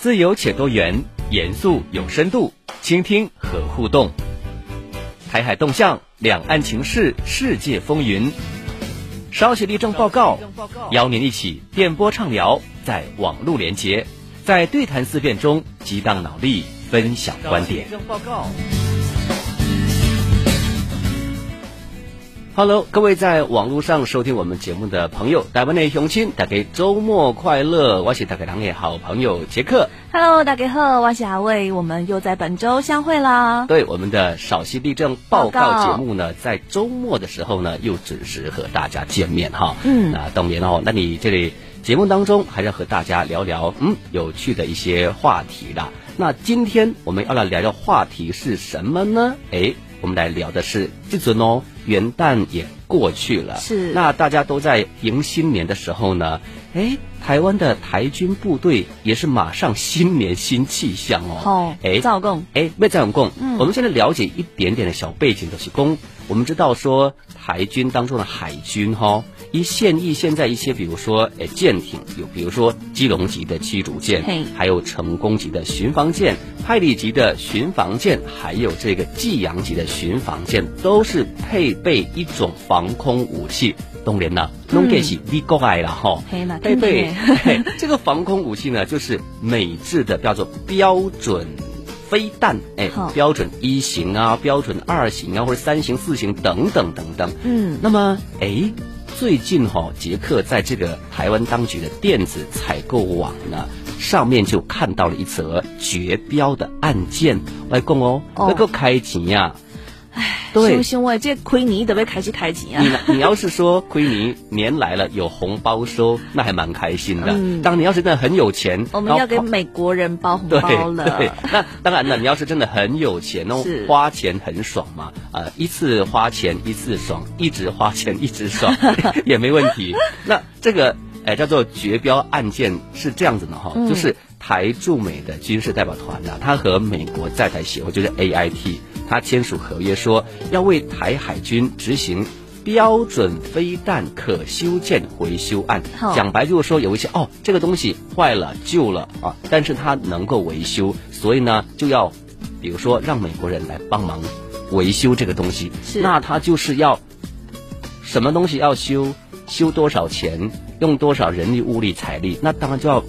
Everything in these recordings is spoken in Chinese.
自由且多元，严肃有深度，倾听和互动。台海动向，两岸情势，世界风云。稍写立正报告，邀您一起电波畅聊，在网络连接，在对谈思辨中激荡脑力，分享观点。Hello，各位在网络上收听我们节目的朋友，台湾的雄亲，大家周末快乐！我是大家两的好朋友杰克。Hello，大家好，我是阿卫，我们又在本周相会啦。对，我们的少息地震报告节目呢，在周末的时候呢，又准时和大家见面哈。嗯那当然哦，那你这里节目当中还是和大家聊聊嗯有趣的一些话题啦。那今天我们要来聊聊话题是什么呢？诶，我们来聊的是这尊哦，元旦也过去了，是。那大家都在迎新年的时候呢，哎，台湾的台军部队也是马上新年新气象哦。好，诶，赵共，哎，没在我们共，嗯。我们现在了解一点点的小背景，就是公，我们知道说台军当中的海军哈，一现役现在一些比如说诶舰艇，有比如说基隆级的驱逐舰，还有成功级的巡防舰、派里级的巡防舰，还有这个济阳级的巡防舰，都是配备一种防空武器。当然啦，弄给是你国爱了哈。嘿那配备听听嘿这个防空武器呢，就是美制的，叫做标准飞弹，哎，标准一型啊，标准二型啊，或者三型、四型等等等等。嗯，那么，哎，最近哈、捷克在这个台湾当局的电子采购网呢，上面就看到了一则绝标的案件。我来讲哦，哦那个开钱呀、兄对。兄喂，这亏你得被开始开钱你啊。你你要是说亏你年来了有红包收，那还蛮开心的。嗯当你要是真的很有钱，我们要给美国人包红包了。对，那当然了，你要是真的很有钱那，花钱很爽嘛，呃，一次花钱一次爽，一直花钱一直爽 也没问题。那这个哎叫做绝标案件是这样子的哈，嗯就是台驻美的军事代表团呢、他和美国在台协会就是 AIT，他签署合约说要为台海军执行。标准飞弹可修建维修案，讲白就是说有一些哦，这个东西坏了旧了啊，但是它能够维修，所以呢就要，比如说让美国人来帮忙维修这个东西，那他就是要什么东西要修，修多少钱，用多少人力物力财力，那当然就要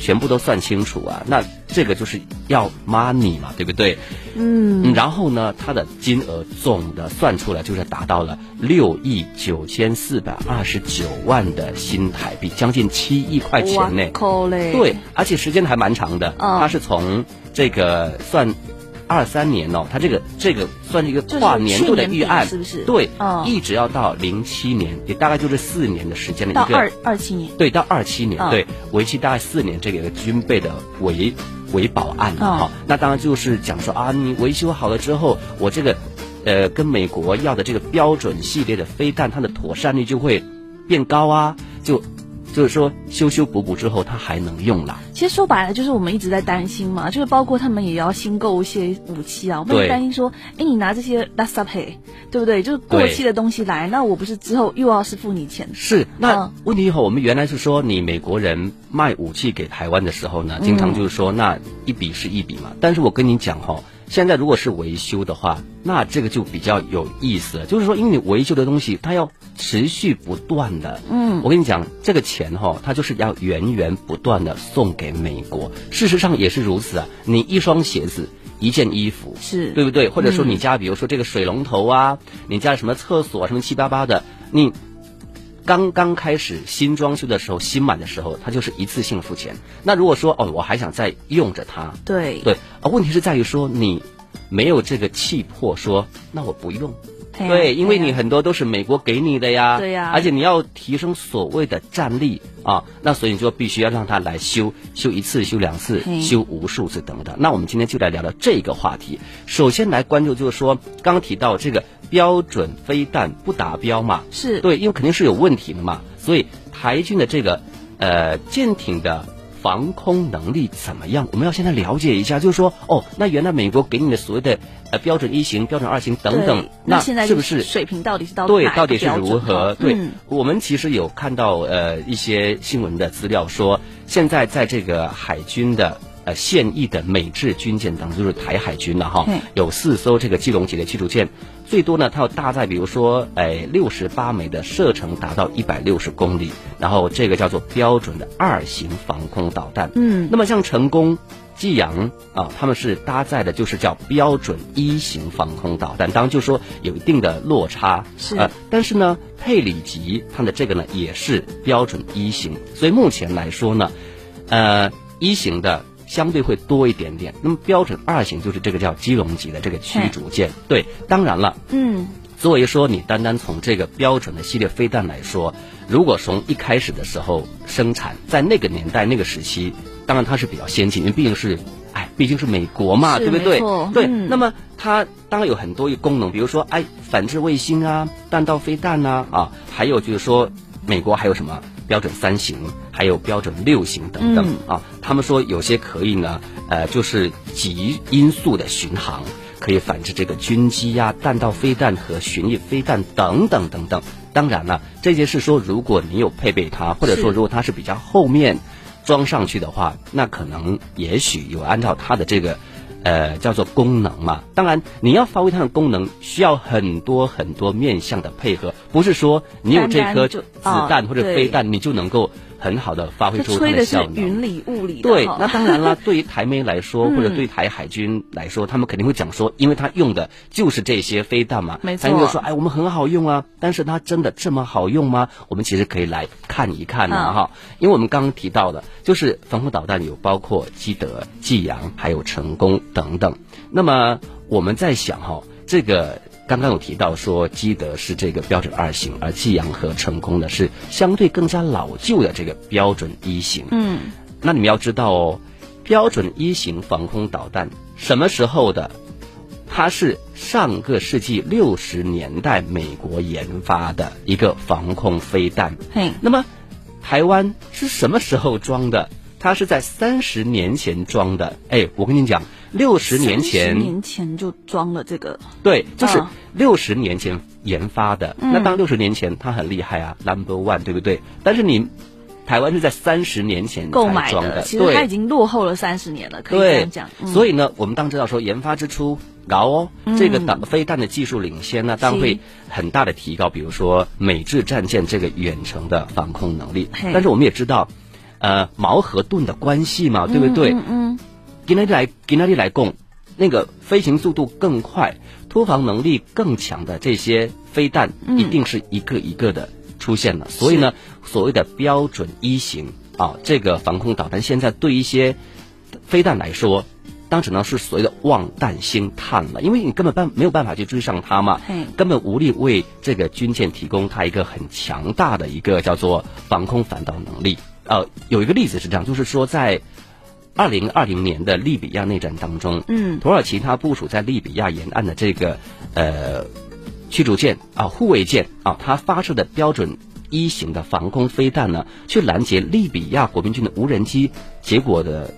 全部都算清楚啊，那这个就是要 money 嘛，对不对？嗯，嗯，然后呢，它的金额总的算出来就是达到了六亿九千四百二十九万的新台币，将近七亿块钱呢。对，而且时间还蛮长的，嗯它是从这个算二三年哦，它这个这个算是一个跨年度的预案，是不是？对，嗯一直要到零七年，也大概就是四年的时间的一个到二二七年。对，到二七年，嗯对，为期大概四年，这个一个军备的维维保案嗯哈、那当然就是讲说啊，你维修好了之后，我这个呃跟美国要的这个标准系列的飞弹，它的妥善率就会变高啊，就就是说修修补补之后，它还能用啦。其实说白了，就是我们一直在担心嘛，就是包括他们也要新购一些武器啊，我们也担心说，哎，你拿这些拉萨配，对不对？就是过期的东西来，那我不是之后又要是付你钱？是，那嗯问题以后，我们原来是说你美国人卖武器给台湾的时候呢，经常就是说那一笔是一笔嘛。但是我跟你讲哈，现在如果是维修的话，那这个就比较有意思了，就是说因为你维修的东西它要持续不断的，嗯，我跟你讲，这个钱哈，它就是要源源不断的送给美国。事实上也是如此啊，你一双鞋子。一件衣服是对不对？或者说嗯你家，比如说这个水龙头啊，你家什么厕所什么七八八的，你刚刚开始新装修的时候，新买的时候，它就是一次性付钱。那如果说哦，我还想再用着它，对对，啊，问题是在于说你没有这个气魄说，那我不用。对，因为你很多都是美国给你的呀，对呀。而且你要提升所谓的战力啊，那所以你就必须要让他来修，修一次、修两次、修无数次等等。那我们今天就来聊聊这个话题。首先来关注就是说，刚刚提到这个标准飞弹不达标嘛，是。对，因为肯定是有问题的嘛，所以台军的这个呃舰艇的防空能力怎么样？我们要现在了解一下，就是说，哦，那原来美国给你的所谓的呃标准一型、标准二型等等，那现在是不是水平到底是到对，到底是如何？哈对、嗯我们其实有看到呃一些新闻的资料说，现在在这个海军的呃现役的美制军舰当中，就是台海军了哈，有四艘这个基隆级的驱逐舰，最多呢它要搭载比如说哎六十八枚的射程达到一百六十公里，然后这个叫做标准的二型防空导弹。嗯那么像成功。济阳啊，他们是搭载的，就是叫标准一型防空导弹，当然就说有一定的落差，是呃，但是呢，佩里级它的这个呢也是标准一型，所以目前来说呢，呃，一型的相对会多一点点，那么标准二型就是这个叫基隆级的这个驱逐舰，对，当然了，嗯，作为说你单单从这个标准的系列飞弹来说，如果从一开始的时候生产，在那个年代那个时期，当然它是比较先进，因为毕竟是，哎，毕竟是美国嘛，对不对？对，嗯。那么它当然有很多功能，比如说，哎，反制卫星啊，弹道飞弹呐、啊，还有就是说，美国还有什么标准三型，还有标准六型等等、嗯。啊。他们说有些可以呢，呃，就是极音速的巡航。可以反制这个军机呀、弹道飞弹和巡弋飞弹等等等等。当然了，这些是说，如果你有配备它，或者说如果它是比较后面装上去的话，那可能也许有按照它的这个。呃，叫做功能嘛。当然，你要发挥它的功能，需要很多很多面向的配合，不是说你有这颗子弹或者飞弹，你就能够很好的发挥出它的是效能。云里雾里对，那当然了，对于台媒来说，嗯或者对台海军来说，他们肯定会讲说，因为他用的就是这些飞弹嘛，没错他们就说，哎，我们很好用啊，但是它真的这么好用吗？我们其实可以来看一看呢、啊哈，因为我们刚刚提到的，就是防空导弹有包括基德、济阳，还有成功等等。那么我们在想哈，这个。刚刚有提到说，基德是这个标准二型，而济阳和成功呢是相对更加老旧的这个标准一型。嗯，那你们要知道哦，标准一型防空导弹什么时候的？它是上个世纪六十年代美国研发的一个防空飞弹。嘿，那么，台湾是什么时候装的？它是在三十年前装的。哎，我跟你讲，六十年前，30年前就装了这个，对，就是嗯六十年前研发的。嗯那当六十年前它很厉害啊，Number One，对不对？但是你台湾是在三十年前购买装的，其实它已经落后了三十年了，可以这对样讲。，嗯所以呢，我们当知道说研发之初高哦，这个导飞弹的技术领先呢，当然会很大的提高，比如说美制战舰这个远程的防空能力。但是我们也知道，呃，矛和盾的关系嘛，对不对？嗯那里来，给那里来供，那个飞行速度更快、突防能力更强的这些飞弹，嗯一定是一个一个的出现了。所以呢，所谓的标准一型啊，这个防空导弹现在对一些飞弹来说，当只能是所谓的望弹兴叹了，因为你根本办没有办法去追上它嘛嘿，根本无力为这个军舰提供它一个很强大的一个叫做防空反导能力。呃，有一个例子是这样，就是说在二零二零年的利比亚内战当中，嗯土耳其它部署在利比亚沿岸的这个呃驱逐舰啊护卫舰啊，它发射的标准一型的防空飞弹呢，去拦截利比亚国民军的无人机，结果的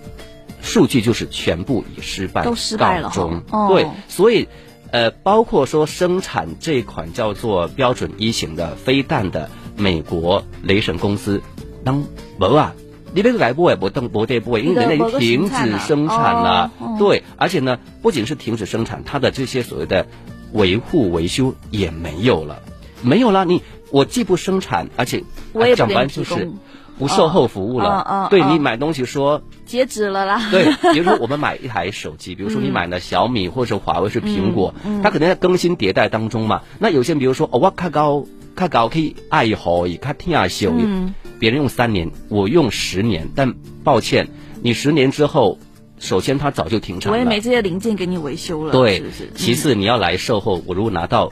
数据就是全部以失败都失败了告终。哦对，所以呃，包括说生产这款叫做标准一型的飞弹的美国雷神公司，当没啊。你那个来波也不动不对不，因为人家已经停止生产了。对，而且呢，不仅是停止生产，它的这些所谓的维护维修也没有了，没有了。你我既不生产，而且讲我也不给白就是不售后服务了。哦哦哦对你买东西说截止了啦。对，比如说我们买一台手机，比如说 你买了小米或者华为是苹果，嗯它可能在更新迭代当中嘛。那有些人比如说哦，我看高看高可以爱好，也看听下修，嗯别人用三年，我用十年，但抱歉，你十年之后，首先它早就停产了，我也没这些零件给你维修了，对是是？其次你要来售后，我如果拿到。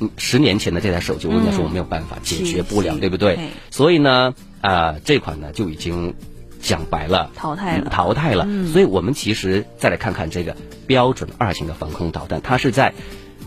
嗯十年前的这台手机，我跟你说嗯我没有办法解决不了，对不对？所以呢，啊、这款呢就已经讲白了，淘汰了嗯淘汰了。嗯所以我们其实再来看看这个标准二型的防空导弹，它是在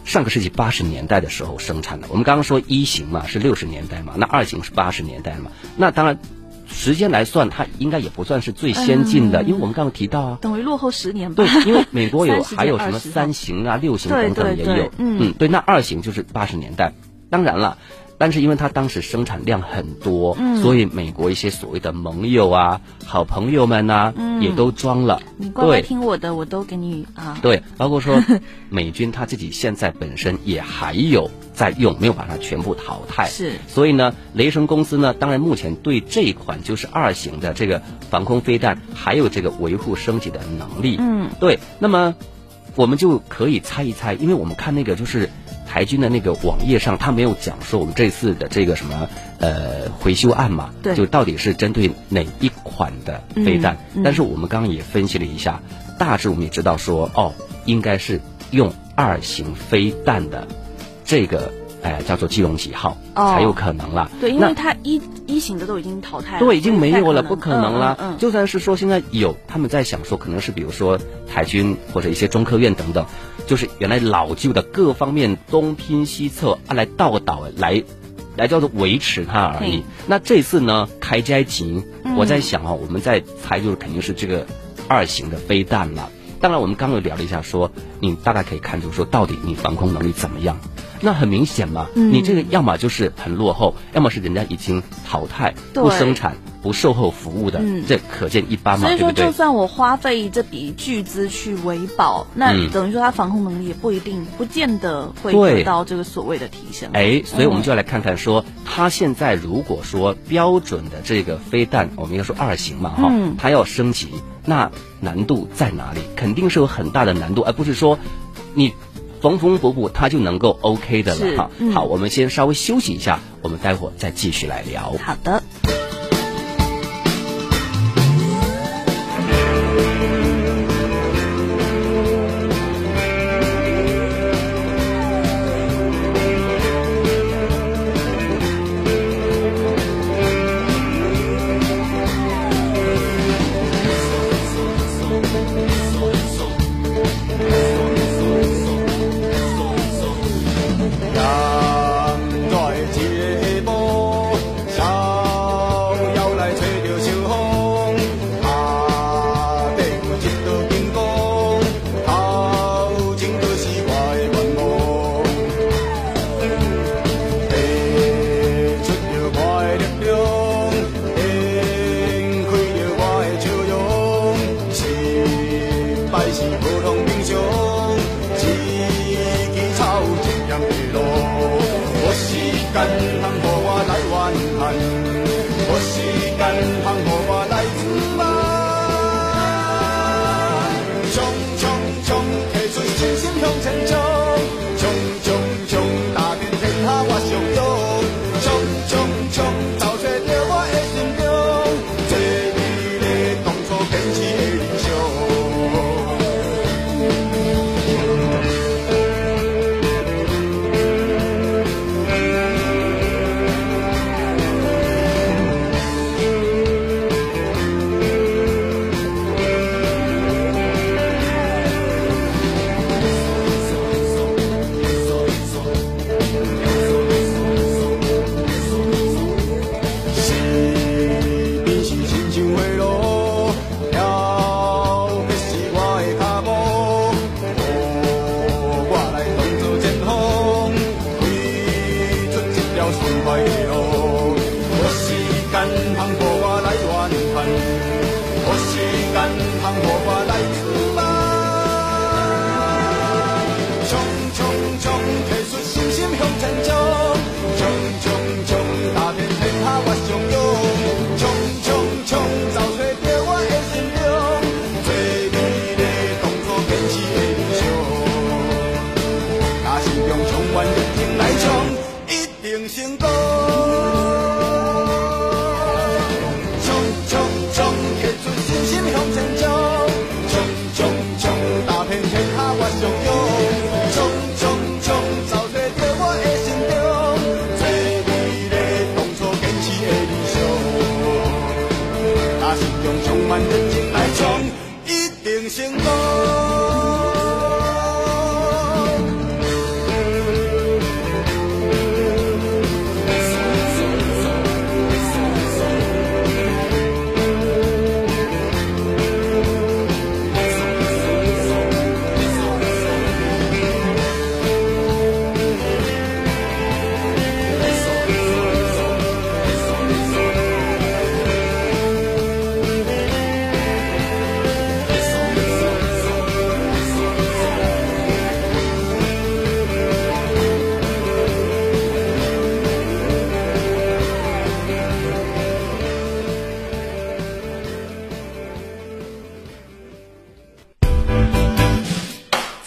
上个世纪八十年代的时候生产的。我们刚刚说一型嘛是六十年代嘛，那二型是八十年代嘛，那当然时间来算，它应该也不算是最先进的，嗯因为我们刚刚提到啊。等于落后十年吧。对，因为美国有 还有什么三型啊、六型对等等对对也有，嗯对，那二型就是八十年代。当然了，但是因为它当时生产量很多，嗯所以美国一些所谓的盟友啊、好朋友们呐、嗯也都装了。你乖乖听我的，我都给你啊。对，包括说 美军他自己现在本身也还有在用，没有把它全部淘汰。是所以呢，雷神公司呢，当然目前对这一款就是二型的这个防空飞弹还有这个维护升级的能力。嗯，对。那么我们就可以猜一猜，因为我们看那个就是台军的那个网页上，他没有讲说我们这次的这个什么呃回修案嘛，对就到底是针对哪一款的飞弹。嗯嗯但是我们刚刚也分析了一下，大致我们也知道说，哦，应该是用二型飞弹的这个。哎，叫做基隆几号、哦才有可能啦。对，因为它一一型的都已经淘汰了，对，已经没有了，不可能啦。嗯嗯嗯就算是说现在有，他们在想说，可能是比如说台军或者一些中科院等等，就是原来老旧的各方面东拼西凑啊，来倒倒来。来叫做维持它而已嘿。那这次呢，开斋集，嗯我在想啊，我们在猜就是肯定是这个二型的飞弹了。当然，我们刚刚有聊了一下说你大概可以看出说到底你防空能力怎么样。那很明显嘛，嗯。你这个要么就是很落后，要么是人家已经淘汰、不生产、不售后服务的，嗯。这可见一斑嘛，所以说，就？算我花费这笔巨资去维保，那嗯。等于说它防控能力也不一定，不见得会得到这个所谓的提升。哎，所以我们嗯。就要来看看说，它现在如果说标准的这个飞弹，我们应该说二型嘛，哈、嗯。它要升级，那难度在哪里？肯定是有很大的难度，而不是说你缝缝补补它就能够 OK 的了哈。嗯好，我们先稍微休息一下，我们待会儿再继续来聊。好的。我把来自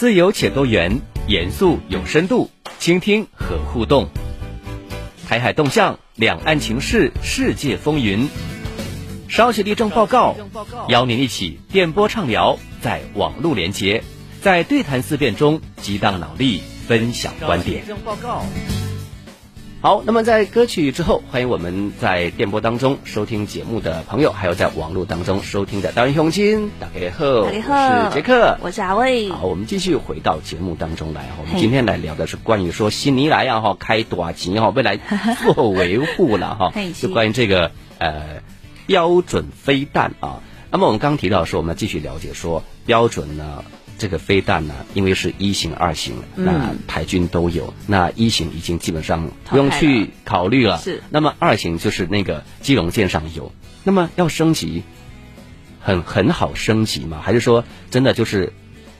自由且多元，严肃有深度，倾听和互动。台海动向，两岸情势，世界风云。稍息立正报告，邀您一起电波畅聊，在网络连接，在对谈思辨中激荡脑力，分享观点。好，那么在歌曲之后，欢迎我们在电波当中收听节目的朋友，还有在网络当中收听的大人兄亲，大家好，大家好我是杰克，我是阿卫。好，我们继续回到节目当中来哈。我们今天来聊的是关于说悉尼来啊哈开短期哈，未来做维护了哈，就是关于这个呃标准飞弹啊。那么我们刚刚提到说，我们要继续了解说标准呢。这个飞弹呢，因为是一型、二型，嗯那台军都有。那一型已经基本上不用去考虑了。是那么二型就是那个基隆舰上有。那么要升级，很很好升级吗？还是说真的就是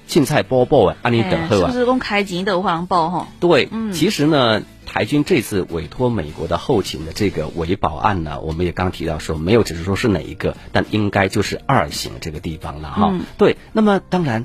青菜波波啊，安尼等候啊？哎是不是公开级的黄报哈？对，嗯其实呢，台军这次委托美国的后勤的这个维保案呢，我们也刚提到说，没有只是说是哪一个，但应该就是二型这个地方了哈。嗯对，那么当然。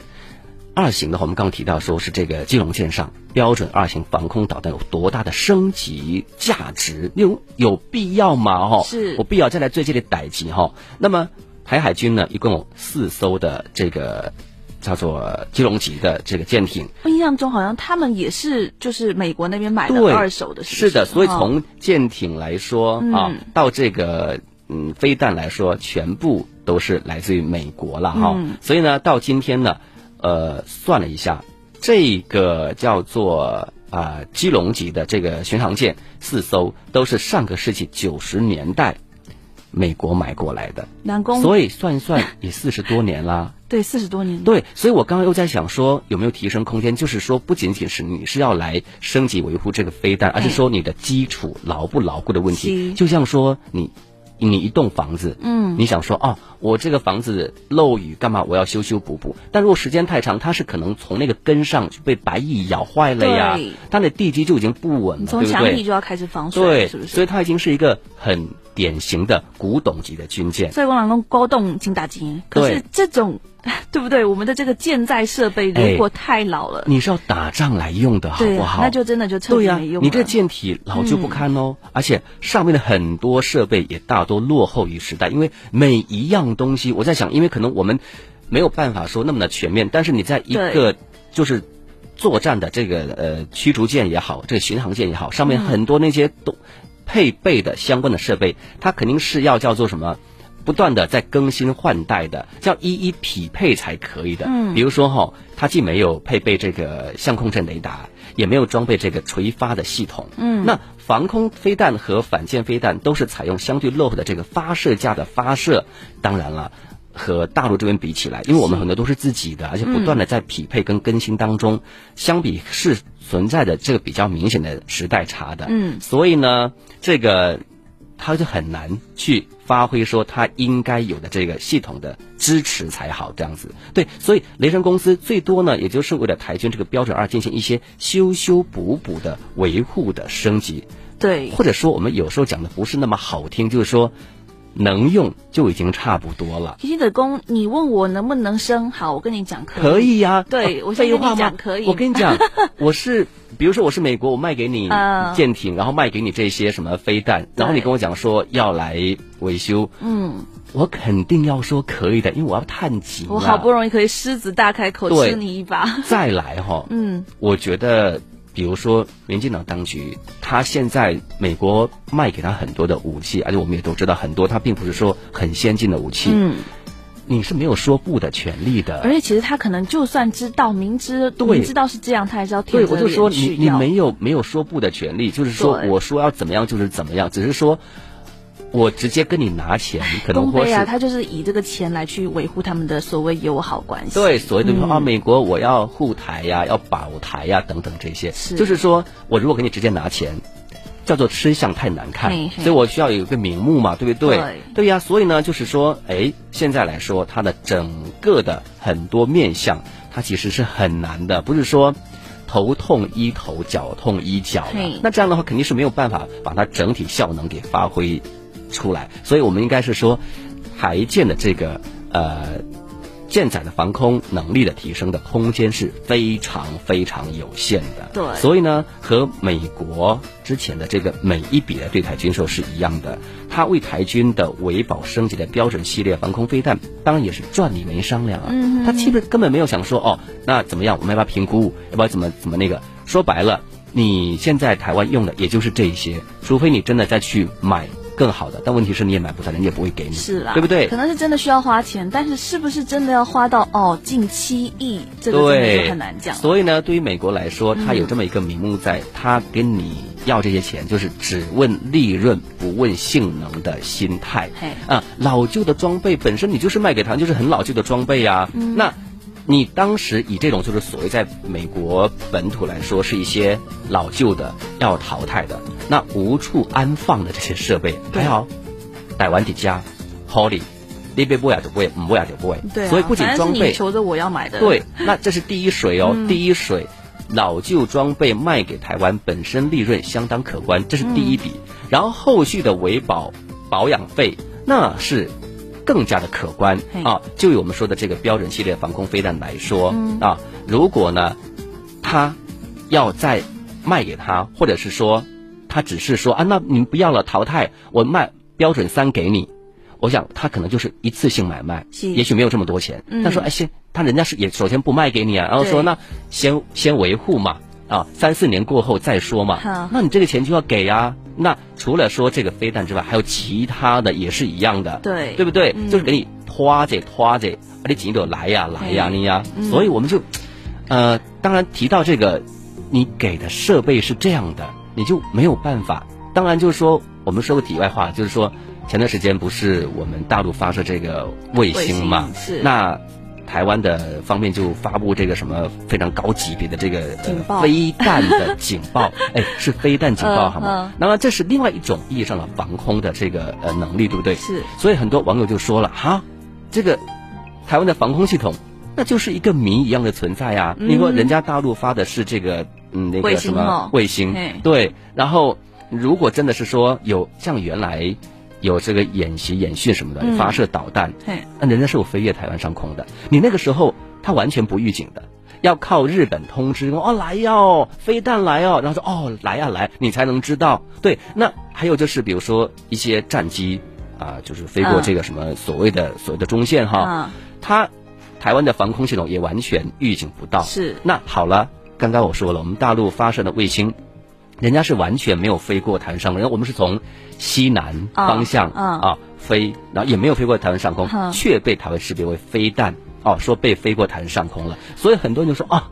二型的话，我们刚刚提到说是这个基隆舰上标准二型防空导弹有多大的升级价值，有有必要吗？哈，是。有必要再来做这类逮级哈。那么台海军呢，一共有四艘的这个叫做基隆级的这个舰艇，我印象中好像他们也是就是美国那边买的对，二手的，是的，所以哦从舰艇来说、嗯。啊，到这个嗯飞弹来说，全部都是来自于美国了哈、嗯。所以呢，到今天呢，呃，算了一下，这个叫做啊、基隆级的这个巡航舰四艘，都是上个世纪九十年代美国买过来的，南宫，所以算一算也四十多年啦。对四十多年，对，所以我刚刚又在想说，有没有提升空间？就是说，不仅仅是你是要来升级维护这个飞弹，而是说你的基础牢不牢固的问题。就像说你。你一栋房子，嗯你想说哦，我这个房子漏雨干嘛？我要修修补补。但如果时间太长，它是可能从那个根上就被白蚁咬坏了呀，它的地基就已经不稳了，从？墙体就要开始防水，对，是不是？所以它已经是一个很典型的古董级的军舰。所以我老公高动请打击，可是这种 对不对？我们的这个舰载设备如果太老了，你是要打仗来用的，好不好？那就真的就彻底没用了。你这舰体老旧不堪哦，而且上面的很多设备也大多落后于时代，因为每一样东西，我在想，因为可能我们没有办法说那么的全面，但是你在一个就是作战的这个呃驱逐舰也好，这个巡航舰也好，上面很多那些都配备的相关的设备，它肯定是要叫做什么？不断的在更新换代的，叫一一匹配才可以的。嗯比如说哈、它既没有配备这个相控阵雷达，也没有装备这个垂发的系统。嗯那防空飞弹和反舰飞弹都是采用相对落后的这个发射架的发射。当然了。和大陆这边比起来，因为我们很多都是自己的，而且不断的在匹配跟更新当中，相比是存在的这个比较明显的时代差的。嗯所以呢，这个他就很难去发挥说他应该有的这个系统的支持才好，这样子。对，所以雷神公司最多呢，也就是为了台军这个标准二进行一些修修补补的维护的升级，对，或者说我们有时候讲的不是那么好听，就是说能用就已经差不多了。其实的工，你问我能不能生，好，我跟你讲可以。可以呀、对啊我先跟你讲可以。我跟你讲，我是比如说我是美国，我卖给你嗯。舰艇，然后卖给你这些什么飞弹，然后你跟我讲说要来维修，嗯，我肯定要说可以的，因为我要探级嘛。我好不容易可以狮子大开口吃你一把。再来哈，嗯，我觉得，比如说民进党当局，他现在美国卖给他很多的武器，而且我们也都知道很多，他并不是说很先进的武器，嗯，你是没有说不的权利的。而且其实他可能就算知道明知对。明知道是这样，他还是要对，舔着脸我就说你你没有没有说不的权利，就是说我说要怎么样就是怎么样，只是说我直接跟你拿钱，可能或是公杯啊，他就是以这个钱来去维护他们的所谓友好关系。对，所谓的啊，美国我要护台呀，要保台呀，等等这些，是就是说我如果给你直接拿钱，叫做吃相太难看，嘿嘿所以我需要有一个名目嘛，对不对？对呀，所以呢，就是说，哎，现在来说，它的整个的很多面相，它其实是很难的，不是说。头痛医头，脚痛医脚的。那这样的话，肯定是没有办法把它整体效能给发挥出来。所以我们应该是说，台建的这个呃舰载的防空能力的提升的空间是非常非常有限的。对所以呢，和美国之前的这个每一笔的对台军售是一样的，它为台军的维保升级的标准系列防空飞弹，当然也是赚你没商量啊。嗯哼他基本根本没有想说哦，那怎么样，我们要不要评估，要不要怎么怎么那个？说白了，你现在台湾用的也就是这些，除非你真的再去买更好的，但问题是你也买不到，人家也不会给你，是啦，对不对可？能是真的需要花钱，但是是不是真的要花到哦近七亿，这个真的很难讲。所以呢，对于美国来说，它有这么一个名目在，它跟你要这些钱，就是只问利润不问性能的心态嘿。啊，老旧的装备本身你就是卖给他，就是很老旧的装备啊。嗯那你当时以这种就是所谓在美国本土来说是一些老旧的要淘汰的，那无处安放的这些设备，对还好，台湾底家，Holly，你别不呀就不会，唔不呀就不会。对啊，所以不仅装备求着我要买的，对，那这是第一水哦，嗯第一水，老旧装备卖给台湾本身利润相当可观，这是第一笔。嗯然后后续的维保保养费那是更加的可观啊。就以我们说的这个标准系列防空飞弹来说、嗯啊，如果呢，他要再卖给他，或者是说他只是说啊，那你不要了，淘汰，我卖标准三给你。我想他可能就是一次性买卖，也许没有这么多钱。嗯他说：“哎，先他人家是也首先不卖给你啊，然后说那先先维护嘛，啊，三四年过后再说嘛。那你这个钱就要给啊。那除了说这个飞弹之外，还有其他的也是一样的，对对不对？嗯就是给你拖着拖着，啊，你紧着来呀来呀嗯你呀。嗯所以我们就，呃，当然提到这个，你给的设备是这样的，你就没有办法。当然就是说，我们说个题外话，就是说前段时间不是我们大陆发射这个卫星嘛，星是那。台湾的方面就发布这个什么非常高级别的这个警报。呃飞弹的警报，哎，是飞弹警报嗯好吗？嗯？那么这是另外一种意义上的防空的这个呃能力，对不对？是。所以很多网友就说了哈，这个台湾的防空系统那就是一个谜一样的存在啊。嗯。你说人家大陆发的是这个嗯那个什么卫星，对，然后如果真的是说有像原来有这个演习演训什么的，嗯。发射导弹，嘿，那人家是有飞越台湾上空的，你那个时候他完全不预警的。要靠日本通知哦来哟，飞弹来哦，然后说哦来呀、来，你才能知道。对，那还有就是比如说一些战机啊、就是飞过嗯。这个什么所谓的、所谓的中线哈，啊它台湾的防空系统也完全预警不到。是。那好了，刚刚我说了，我们大陆发射的卫星，人家是完全没有飞过台湾上空，然后我们是从西南方向啊飞，然后也没有飞过台湾上空，嗯却被台湾识别为飞弹哦，说被飞过台湾上空了，所以很多人就说啊，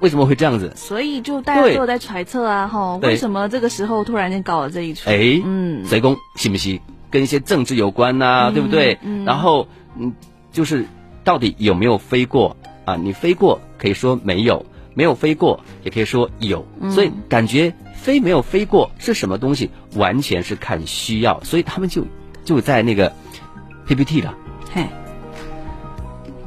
为什么会这样子？所以就大家都有在揣测啊，哈，为什么这个时候突然间搞了这一出？哎，嗯贼公信不信？跟一些政治有关呐、嗯对不对？嗯然后嗯，就是到底有没有飞过啊？你飞过可以说没有，没有飞过也可以说有，嗯所以感觉飞没有飞过是什么东西，完全是看需要，所以他们就就在那个 PPT 的。嘿，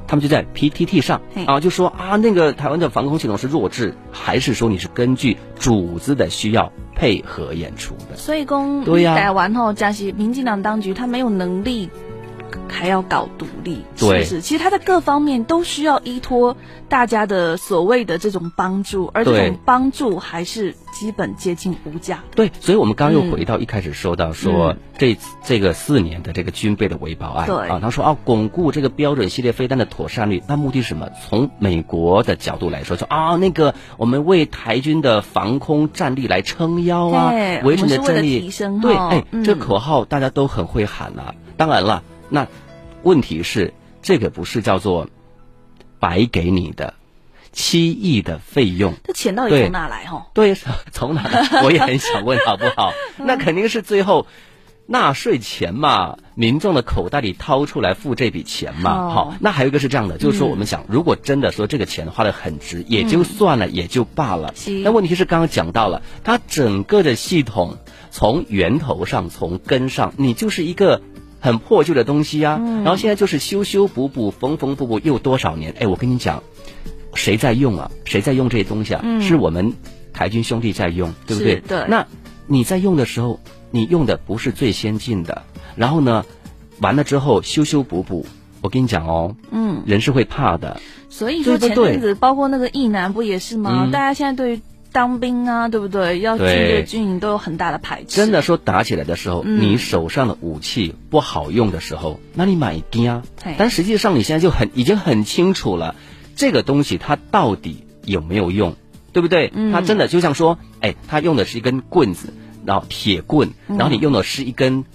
他们就在 PTT 上嘿啊，就说啊，那个台湾的防空系统是弱智，还是说你是根据主子的需要配合演出的？所以公对呀台湾后加西民进党当局他没有能力。还要搞独立，是对不是？其实他在各方面都需要依托大家的所谓的这种帮助，而这种帮助还是基本接近无价的。对，所以我们刚刚又嗯回到一开始说到说、嗯这这个四年的这个军备的维保案对啊，他说啊，巩固这个标准系列飞弹的妥善率，那目的是什么？从美国的角度来说，说啊，那个我们为台军的防空战力来撑腰啊为了战力提升对，哎，嗯这口号大家都很会喊啊。当然了，那问题是这个不是叫做白给你的七亿的费用。这钱到底从哪来？哈，对，从哪来？我也很想问，好不好？那肯定是最后纳税钱嘛，民众的口袋里掏出来付这笔钱嘛。哦好，那还有一个是这样的，就是说我们想，如果真的说这个钱花的很值，也就算了，也就罢了。那问题是刚刚讲到了，它整个的系统从源头上，从根上，你就是一个。很破旧的东西啊，然后现在就是修修补补、缝缝补补，又多少年？哎，我跟你讲，谁在用啊？谁在用这些东西啊？嗯是我们台军兄弟在用，对不对？对那你在用的时候，你用的不是最先进的，然后呢，完了之后修修补补，我跟你讲哦，嗯，人是会怕的，所以说前阵子包括那个意男不也是吗？嗯大家现在对于当兵啊，对不对？要军队军营都有很大的排斥。真的说打起来的时候，嗯你手上的武器不好用的时候，那你买兵啊。但实际上你现在就很已经很清楚了，这个东西它到底有没有用，对不对？嗯它真的就像说，哎，它用的是一根棍子，然后铁棍，然后你用的是一根，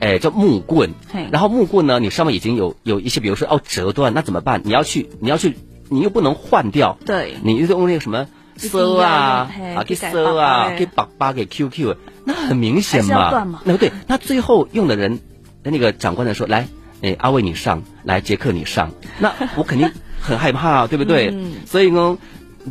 哎，叫木棍，然后木棍呢，你上面已经有有一些，比如说要折断，那怎么办？你要去，你要去，你又不能换掉，对你就用那个什么一定收啊啊，给去改收爸爸啊，的给爸爸给 QQ，那很明显嘛。那对，那最后用的人，那个长官的说，来，哎，阿伟你上，来杰克你上，那我肯定很害怕啊，对不对？嗯所以呢，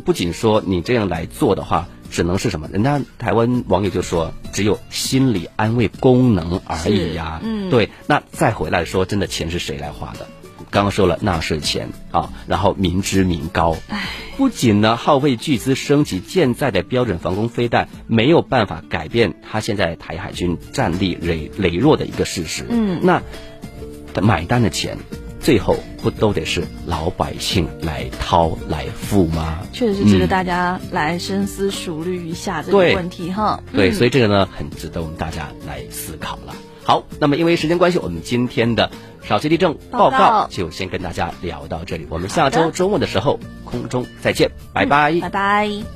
不仅说你这样来做的话，只能是什么？人家台湾网友就说，只有心理安慰功能而已呀、对，那再回来说，真的钱是谁来花的？刚刚说了纳税钱啊，然后民脂民膏，不仅呢耗费巨资升级现在的标准防空飞弹，没有办法改变他现在台海军战力羸羸弱的一个事实。嗯那买单的钱，最后不都得是老百姓来掏来付吗？确实是值得嗯大家来深思熟虑一下这个问题哈。对，嗯所以这个呢，很值得我们大家来思考了。好，那么因为时间关系，我们今天的少气地震报告就先跟大家聊到这里。我们下周周末的时候空中再见，拜拜。拜拜。